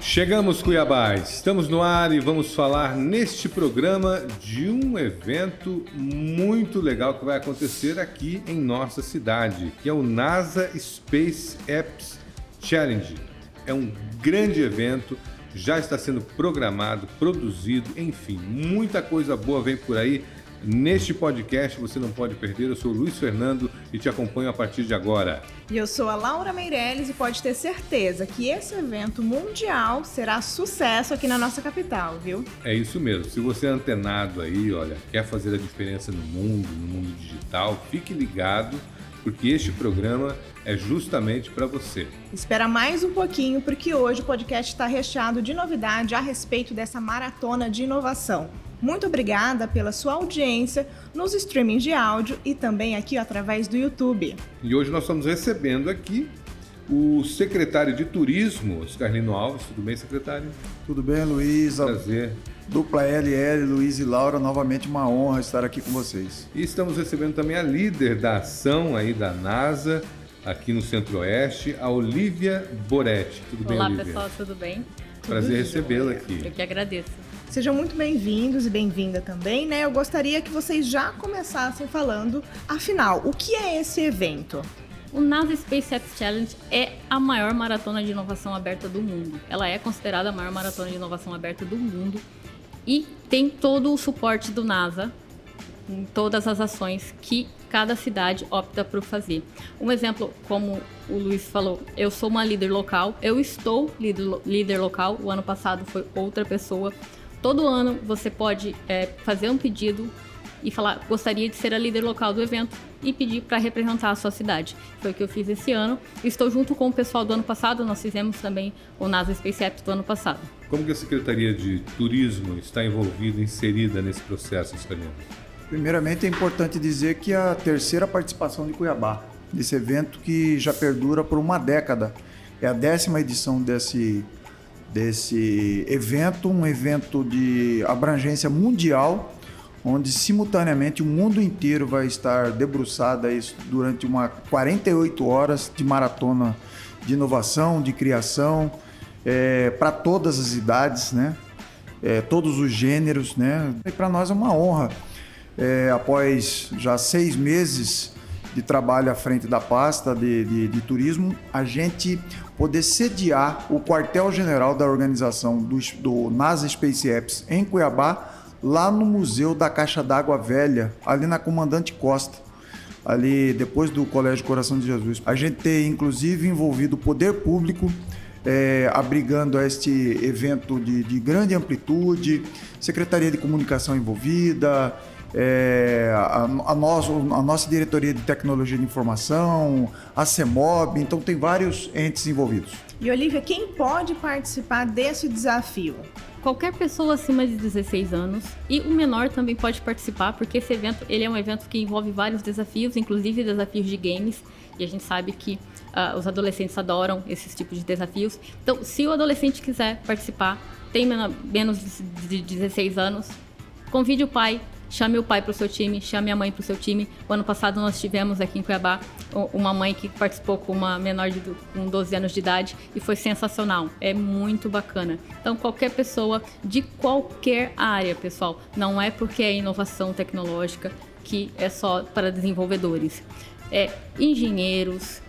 Chegamos, Cuiabá. Estamos no ar e vamos falar neste programa de um evento muito legal que vai acontecer aqui em nossa cidade, que é o NASA Space Apps Challenge. É um grande evento, já está sendo programado, produzido, enfim, muita coisa boa vem por aí. Neste podcast você não pode perder. Eu sou o Luiz Fernando e te acompanho a partir de agora. E eu sou a Laura Meirelles e pode ter certeza que esse evento mundial será sucesso aqui na nossa capital, viu? É isso mesmo. Se você é antenado aí, olha, quer fazer a diferença no mundo, no mundo digital, fique ligado porque este programa é justamente para você. Espera mais um pouquinho, porque hoje o podcast está recheado de novidade a respeito dessa maratona de inovação. Muito obrigada pela sua audiência nos streamings de áudio e também aqui através do YouTube. E hoje nós estamos recebendo aqui o secretário de Turismo, Oscarlino Alves. Tudo bem, secretário? Tudo bem, Luísa. Prazer. Dupla LL, Luiz e Laura, novamente uma honra estar aqui com vocês. E estamos recebendo também a líder da ação aí da NASA, aqui no Centro-Oeste, a Olivia Boretti. Tudo bem, Olá, Olivia? Olá, pessoal, tudo bem? Prazer recebê-la aqui. Eu que agradeço. Sejam muito bem-vindos e bem-vinda também, né? Eu gostaria que vocês já começassem falando, afinal, o que é esse evento? O NASA SpaceX Challenge é a maior maratona de inovação aberta do mundo. Ela é considerada a maior maratona de inovação aberta do mundo e tem todo o suporte do NASA em todas as ações que cada cidade opta por fazer. Um exemplo, como o Luiz falou, eu sou uma líder local, eu estou líder, líder local, o ano passado foi outra pessoa, Todo ano você pode é, fazer um pedido e falar gostaria de ser a líder local do evento e pedir para representar a sua cidade. Foi o que eu fiz esse ano. Estou junto com o pessoal do ano passado, nós fizemos também o NASA Space Apps do ano passado. Como que a Secretaria de Turismo está envolvida, inserida nesse processo, Escalino? Primeiramente é importante dizer que a terceira participação de Cuiabá nesse evento que já perdura por uma década. É a décima edição desse desse evento, um evento de abrangência mundial, onde simultaneamente o mundo inteiro vai estar debruçado durante uma 48 horas de maratona de inovação, de criação, é, para todas as idades, né? É, todos os gêneros, né? E para nós é uma honra. É, após já seis meses de trabalho à frente da pasta de, de, de turismo, a gente poder sediar o quartel-general da organização do, do NASA Space Apps em Cuiabá, lá no Museu da Caixa d'Água Velha, ali na Comandante Costa, ali depois do Colégio Coração de Jesus. A gente tem inclusive envolvido o poder público é, abrigando este evento de, de grande amplitude, Secretaria de Comunicação envolvida, é, a, a, nosso, a, nossa diretoria de tecnologia de informação, a CEMOB, então tem vários entes envolvidos. E Olivia, quem pode participar desse desafio? Qualquer pessoa acima de 16 anos e o menor também pode participar, porque esse evento ele é um evento que envolve vários desafios, inclusive desafios de games, e a gente sabe que uh, os adolescentes adoram esses tipos de desafios. Então, se o adolescente quiser participar, tem menos de 16 anos, convide o pai, Chame o pai para o seu time, chame a mãe para o seu time. O ano passado nós tivemos aqui em Cuiabá uma mãe que participou com uma menor de com 12 anos de idade e foi sensacional. É muito bacana. Então qualquer pessoa de qualquer área, pessoal, não é porque é inovação tecnológica que é só para desenvolvedores. É engenheiros,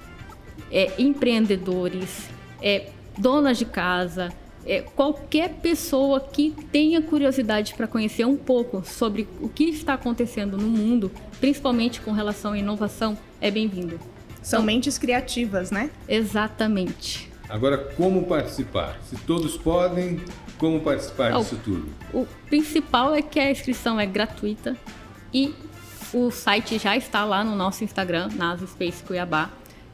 é empreendedores, é donas de casa, é, qualquer pessoa que tenha curiosidade para conhecer um pouco sobre o que está acontecendo no mundo, principalmente com relação à inovação, é bem-vindo. São então, mentes criativas, né? Exatamente. Agora, como participar? Se todos podem, como participar disso tudo? O principal é que a inscrição é gratuita e o site já está lá no nosso Instagram, NASA Space Cuiabá.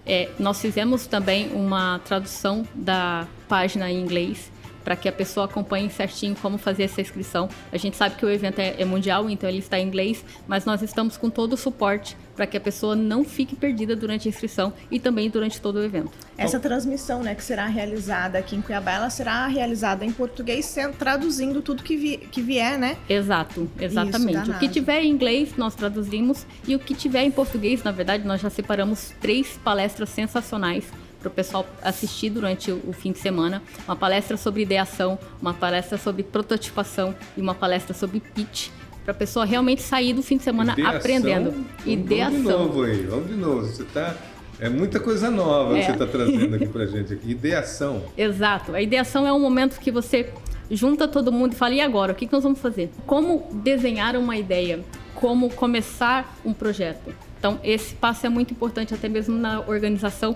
É, nós fizemos também uma tradução da página em inglês para que a pessoa acompanhe certinho como fazer essa inscrição. A gente sabe que o evento é, é mundial, então ele está em inglês, mas nós estamos com todo o suporte para que a pessoa não fique perdida durante a inscrição e também durante todo o evento. Essa transmissão, né, que será realizada aqui em Cuiabá, ela será realizada em português, traduzindo tudo que, vi, que vier, né? Exato, exatamente. Isso, o que tiver em inglês nós traduzimos e o que tiver em português, na verdade, nós já separamos três palestras sensacionais para o pessoal assistir durante o, o fim de semana. Uma palestra sobre ideação, uma palestra sobre prototipação e uma palestra sobre pitch para a pessoa realmente sair do fim de semana Ideação, aprendendo. Ideação. Vamos de novo aí, vamos de novo. Você tá é muita coisa nova É. que você está trazendo aqui para gente aqui. Ideação. Exato. A ideação é um momento que você junta todo mundo e fala: e agora? O que que nós vamos fazer? Como desenhar uma ideia? Como começar um projeto? Então, esse passo é muito importante, até mesmo na organização,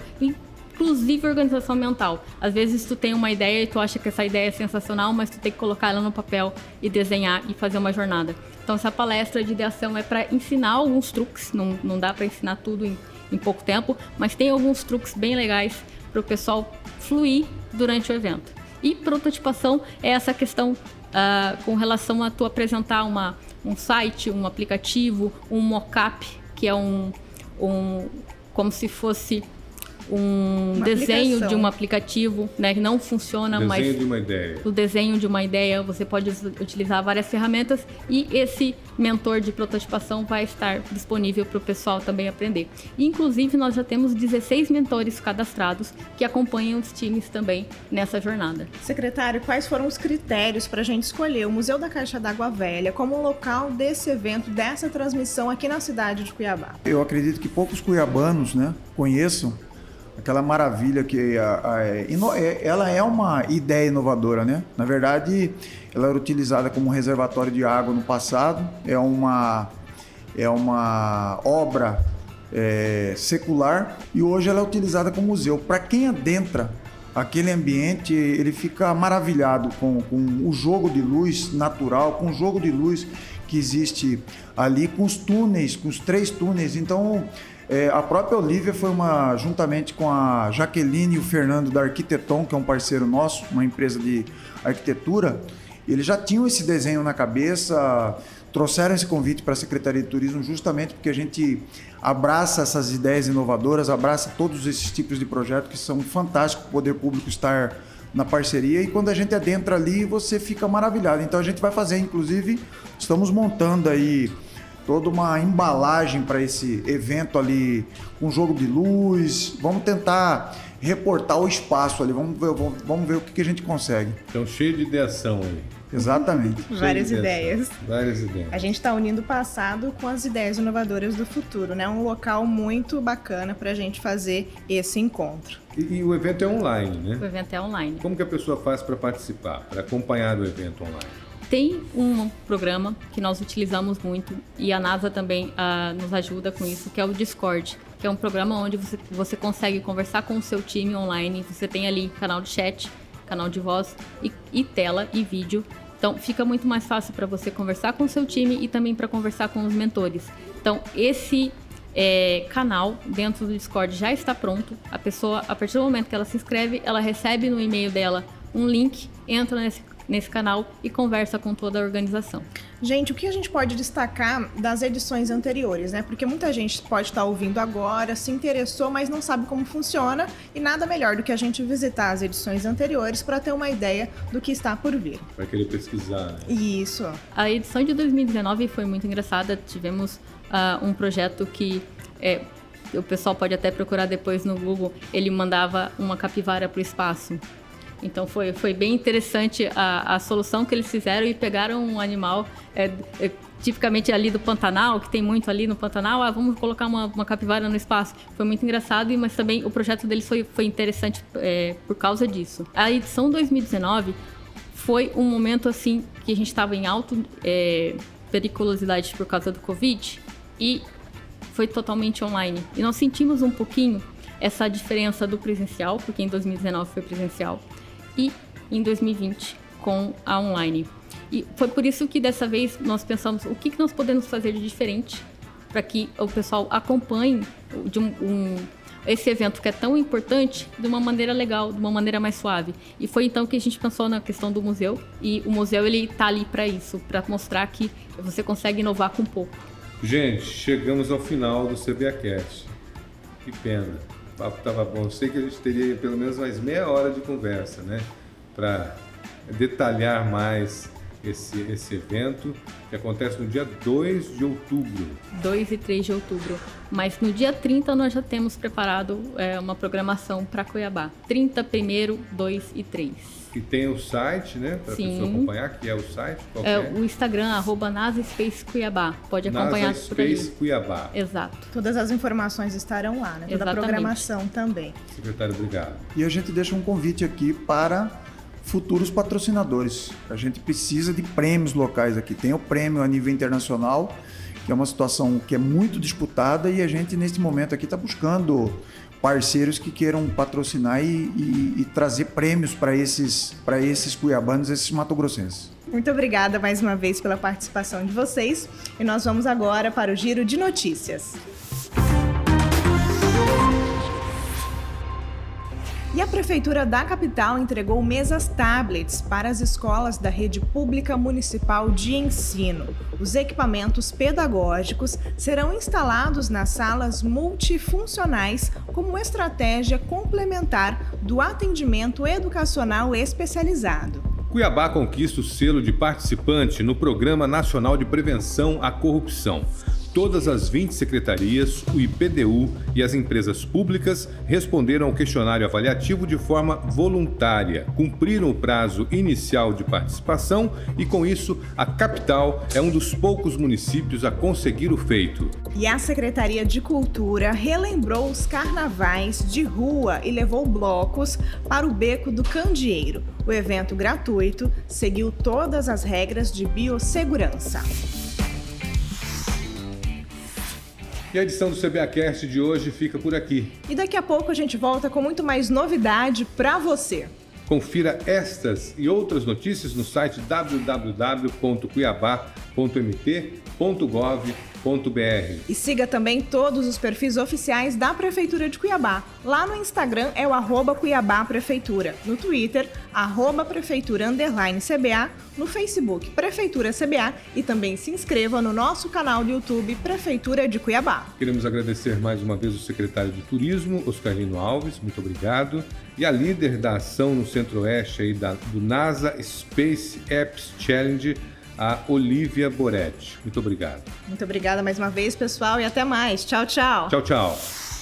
inclusive organização mental. Às vezes, tu tem uma ideia e tu acha que essa ideia é sensacional, mas tu tem que colocar ela no papel e desenhar e fazer uma jornada. Então, essa palestra de ideação é para ensinar alguns truques, não, não dá para ensinar tudo em, em pouco tempo, mas tem alguns truques bem legais para o pessoal fluir durante o evento. E prototipação é essa questão ah, com relação a tu apresentar uma, um site, um aplicativo, um mockup, que é um, um como se fosse um Uma desenho aplicação. de um aplicativo, né, que não funciona, Desenho mas de uma ideia. o desenho de uma ideia, você pode utilizar várias ferramentas e esse mentor de prototipação vai estar disponível para o pessoal também aprender. E, inclusive, nós já temos 16 mentores cadastrados que acompanham os times também nessa jornada. Secretário, quais foram os critérios para a gente escolher o Museu da Caixa d'Água Velha como local desse evento, dessa transmissão aqui na cidade de Cuiabá? Eu acredito que poucos cuiabanos né, conheçam aquela maravilha que a- a- é é- ela é uma ideia inovadora, né? Na verdade, ela era utilizada como reservatório de água no passado. É uma é uma obra é, secular e hoje ela é utilizada como museu. Para quem adentra aquele ambiente, ele fica maravilhado com, com o jogo de luz natural, com o jogo de luz que existe ali, com os túneis, com os três túneis. Então, é, a própria Olivia foi uma, juntamente com a Jaqueline e o Fernando da Arquiteton, que é um parceiro nosso, uma empresa de arquitetura, eles já tinham esse desenho na cabeça, trouxeram esse convite para a Secretaria de Turismo justamente porque a gente abraça essas ideias inovadoras, abraça todos esses tipos de projetos que são fantásticos o poder público estar na parceria e quando a gente adentra ali você fica maravilhado. Então a gente vai fazer, inclusive, estamos montando aí toda uma embalagem para esse evento ali, com jogo de luz. Vamos tentar reportar o espaço ali, vamos ver, vamos- vamos ver o que, que a gente consegue. Então, cheio de ideação aí. Exatamente. Várias ideias. Várias ideias. A gente está unindo o passado com as ideias inovadoras do futuro, né? Um local muito bacana para a gente fazer esse encontro. E, e o evento é online, O né? evento é online. Como que a pessoa faz para participar, para acompanhar o evento online? Tem um programa que nós utilizamos muito e a NASA também ah, nos ajuda com isso, que é o Discord, que é um programa onde você, você consegue conversar com o seu time online. Você tem ali canal de chat, canal de voz e, e tela e vídeo. Então fica muito mais fácil para você conversar com o seu time e também para conversar com os mentores. Então esse é, canal dentro do Discord já está pronto. A pessoa, a partir do momento que ela se inscreve, ela recebe no e-mail dela um link, entra nesse, nesse canal e conversa com toda a organização. Gente, o que a gente pode destacar das edições anteriores, né? Porque muita gente pode estar ouvindo agora, se interessou, mas não sabe como funciona, e nada melhor do que a gente visitar as edições anteriores para ter uma ideia do que está por vir. Vai querer pesquisar, né? Isso. A edição de 2019 foi muito engraçada. Tivemos ah, um projeto que é, o pessoal pode até procurar depois no Google. Ele mandava uma capivara para o espaço. Então foi, foi bem interessante a, a solução que eles fizeram e pegaram um animal é, é, tipicamente ali do Pantanal, que tem muito ali no Pantanal, ah, vamos colocar uma, uma capivara no espaço. Foi muito engraçado, mas também o projeto deles foi, foi interessante é, por causa disso. A edição 2019 foi um momento assim que a gente estava em alto é, periculosidade por causa do Covid e foi totalmente online. E nós sentimos um pouquinho essa diferença do presencial, porque em 2019 foi presencial, e em 2020 com a online. E foi por isso que dessa vez nós pensamos o que, que nós podemos fazer de diferente para que o pessoal acompanhe de um, um- esse evento que é tão importante de uma maneira legal, de uma maneira mais suave. E foi então que a gente pensou na questão do museu e o museu ele tá ali para isso, para mostrar que você consegue inovar com pouco. Gente, chegamos ao final do CBAcast. Que pena. O papo tava bom. Sei que a gente teria pelo menos mais meia hora de conversa, né? Para detalhar mais esse, esse evento que acontece no dia 2 de outubro. 2 e 3 de outubro. Mas no dia 30 nós já temos preparado é, uma programação para Cuiabá. 30, 1, 2 e 3. E tem o site, né? Para a pessoa acompanhar, que é o site? Qual é, é, o Instagram, arroba NASA Space Cuiabá. Pode acompanhar NASA por Space Cuiabá. Exato. Todas as informações estarão lá, né? Toda Exatamente. a programação também. Secretário, obrigado. E a gente deixa um convite aqui para futuros patrocinadores. A gente precisa de prêmios locais aqui. Tem o prêmio a nível internacional, que é uma situação que é muito disputada e a gente, nesse momento aqui, está buscando parceiros que queiram patrocinar e, e, e trazer prêmios para esses, esses cuiabanos, esses matogrossenses. Muito obrigada mais uma vez pela participação de vocês e nós vamos agora para o giro de notícias. Prefeitura da capital entregou mesas tablets para as escolas da rede pública municipal de ensino. Os equipamentos pedagógicos serão instalados nas salas multifuncionais como estratégia complementar do atendimento educacional especializado. Cuiabá conquista o selo de participante no Programa Nacional de Prevenção à Corrupção todas as 20 secretarias, o IPDU e as empresas públicas responderam ao questionário avaliativo de forma voluntária, cumpriram o prazo inicial de participação e, com isso, a capital é um dos poucos municípios a conseguir o feito. E a Secretaria de Cultura relembrou os carnavais de rua e levou blocos para o Beco do Candeeiro. O evento gratuito seguiu todas as regras de biossegurança. E a edição do CBAcast de hoje fica por aqui. E daqui a pouco a gente volta com muito mais novidade para você. Confira estas e outras notícias no site www.cuiabá.mt.gov.br e siga também todos os perfis oficiais da Prefeitura de Cuiabá. Lá no Instagram é o arroba Cuiabá Prefeitura, no Twitter, arroba Prefeitura Underline CBA, no Facebook Prefeitura CBA e também se inscreva no nosso canal do YouTube Prefeitura de Cuiabá. Queremos agradecer mais uma vez o secretário de Turismo, Oscarino Alves, muito obrigado, e a líder da ação no Centro-Oeste aí da, do NASA Space Apps Challenge, a Olivia Boretti. Muito obrigado. Muito obrigada mais uma vez, pessoal, e até mais. Tchau, tchau. Tchau, tchau.